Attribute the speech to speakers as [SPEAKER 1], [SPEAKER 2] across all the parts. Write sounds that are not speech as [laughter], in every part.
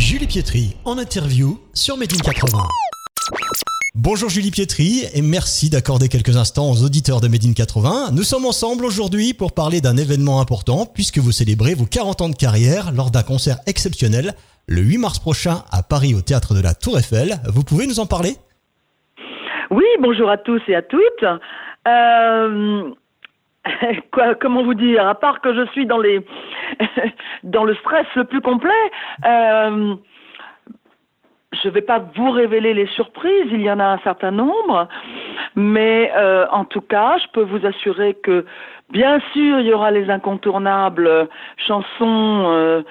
[SPEAKER 1] Julie Pietri en interview sur Made in 80. Bonjour Julie Pietri et merci d'accorder quelques instants aux auditeurs de Made in 80. Nous sommes ensemble aujourd'hui pour parler d'un événement important puisque vous célébrez vos 40 ans de carrière lors d'un concert exceptionnel le 8 mars prochain à Paris au théâtre de la Tour Eiffel. Vous pouvez nous en parler?
[SPEAKER 2] Oui, bonjour à tous et à toutes. Euh, [laughs] comment vous dire? À part que je suis dans les [laughs] dans le stress le plus complet. Euh, je ne vais pas vous révéler les surprises, il y en a un certain nombre, mais euh, en tout cas, je peux vous assurer que bien sûr, il y aura les incontournables chansons euh,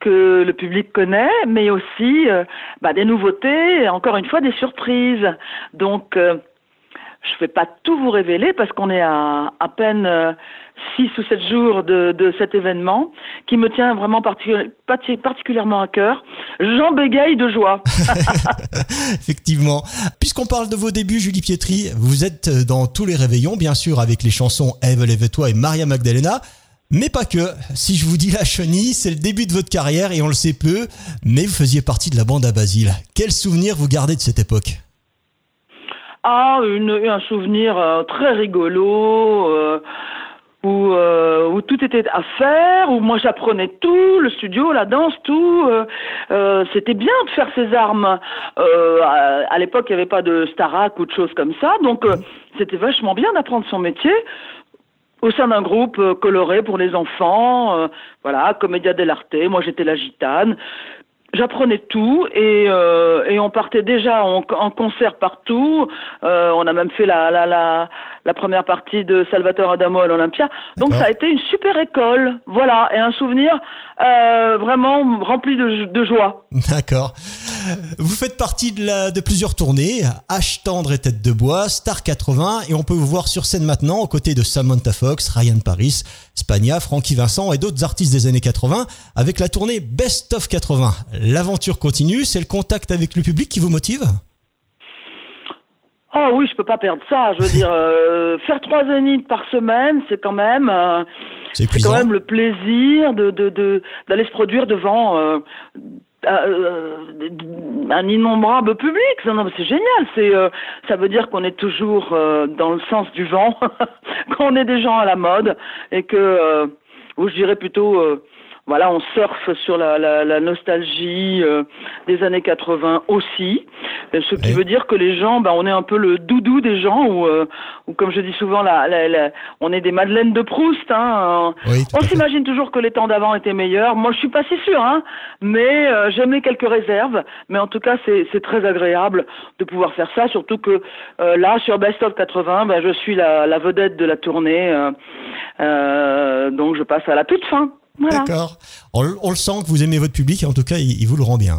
[SPEAKER 2] que le public connaît, mais aussi euh, bah, des nouveautés encore une fois des surprises. Donc, euh, je ne vais pas tout vous révéler parce qu'on est à à peine euh, six ou sept jours de, de cet événement qui me tient vraiment particuli- parti- particulièrement à cœur. J'en bégaye de joie. [laughs] [laughs]
[SPEAKER 1] Effectivement. Puisqu'on parle de vos débuts, Julie Pietri, vous êtes dans tous les réveillons, bien sûr, avec les chansons Ève, lève-toi et Maria Magdalena. Mais pas que. Si je vous dis la chenille, c'est le début de votre carrière et on le sait peu, mais vous faisiez partie de la bande à Basile. Quel souvenir vous gardez de cette époque?
[SPEAKER 2] Une, un souvenir euh, très rigolo. euh, où, euh, tout était à faire, où moi j'apprenais tout, le studio, la danse, tout. euh, C'était bien de faire ses armes. À l'époque, il n'y avait pas de Starac ou de choses comme ça, donc c'était vachement bien d'apprendre son métier au sein d'un groupe coloré pour les enfants, voilà, Commedia dell'arte, moi j'étais la gitane. J'apprenais tout et, euh, et on partait déjà en, en concert partout. Euh, on a même fait la, la, la, la première partie de Salvatore Adamo à l'Olympia. Donc ça a été une super école, voilà, et un souvenir euh, vraiment rempli de, de joie.
[SPEAKER 1] D'accord. Vous faites partie de, la, de plusieurs tournées, H. Tendre et tête de bois, Star 80, et on peut vous voir sur scène maintenant aux côtés de Samantha Fox, Ryan Paris, Spagna, Frankie Vincent et d'autres artistes des années 80 avec la tournée Best of 80. L'aventure continue, c'est le contact avec le public qui vous motive?
[SPEAKER 2] Oh oui, je peux pas perdre ça. Je veux dire, euh, faire trois zéniths par semaine, c'est quand même, euh,
[SPEAKER 1] C'est
[SPEAKER 2] quand même le plaisir de de de- d'aller se produire devant euh, un innombrable public. C'est génial. C'est euh, ça veut dire qu'on est toujours euh, dans le sens du vent, [laughs] qu'on est des gens à la mode et que, euh, ou je dirais plutôt. Voilà, on surfe sur la, la, la nostalgie euh, des années 80 aussi, Euh, ce qui veut dire que les gens, ben, on est un peu le doudou des gens, ou, euh, ou comme je dis souvent, la, la, la- on est des madeleines de Proust. Hein,
[SPEAKER 1] Oui, tout
[SPEAKER 2] on s'imagine toujours que les temps d'avant étaient meilleurs. Moi, je suis pas si sûre, hein, mais euh, j'aimais quelques réserves. Mais en tout cas, c'est c'est très agréable de pouvoir faire ça, surtout que euh, là, sur Best of 80, ben, je suis la, la vedette de la tournée, euh, euh, donc je passe à la toute fin.
[SPEAKER 1] D'accord. On, le sent que vous aimez votre public et en tout cas, il, vous le rend bien.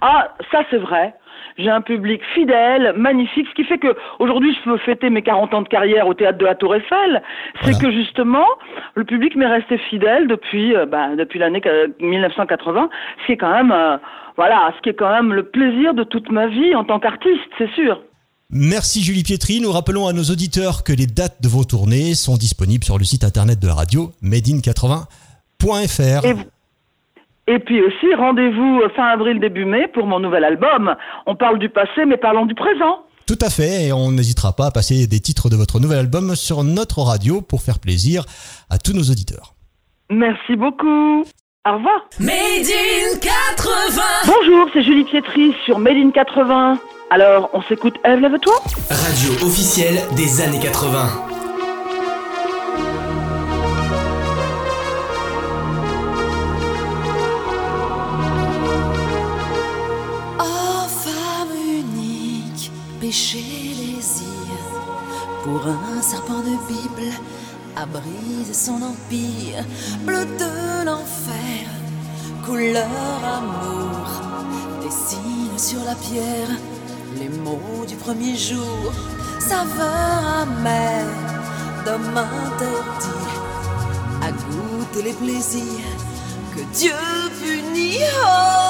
[SPEAKER 2] Ah, ça c'est vrai. J'ai un public fidèle, magnifique, ce qui fait que aujourd'hui je peux fêter mes 40 ans de carrière au théâtre de la Tour Eiffel. C'est que justement, le public m'est resté fidèle depuis, euh, bah, depuis l'année 1980, ce qui est quand même, euh, voilà, ce qui est quand même le plaisir de toute ma vie en tant qu'artiste, c'est sûr.
[SPEAKER 1] Merci Julie Pietri. Nous rappelons à nos auditeurs que les dates de vos tournées sont disponibles sur le site internet de la radio, made
[SPEAKER 2] in 80. Et, et puis aussi, rendez-vous euh, fin avril, début mai pour mon nouvel album. On parle du passé, mais parlons du présent.
[SPEAKER 1] Tout à fait, et on n'hésitera pas à passer des titres de votre nouvel album sur notre radio pour faire plaisir à tous nos auditeurs.
[SPEAKER 2] Merci beaucoup. Au revoir.
[SPEAKER 3] Made in 80
[SPEAKER 2] Bonjour, c'est Julie Pietri sur Made in 80. Alors, on s'écoute Eve, lève-toi
[SPEAKER 4] Radio officielle des années 80.
[SPEAKER 3] Unique, péché désir Pour un serpent de Bible à briser son empire. Bleu de l'enfer, couleur amour. Dessine sur la pierre les mots du premier jour. Saveur amère d'homme interdit. À goûter les plaisirs que Dieu punit. Oh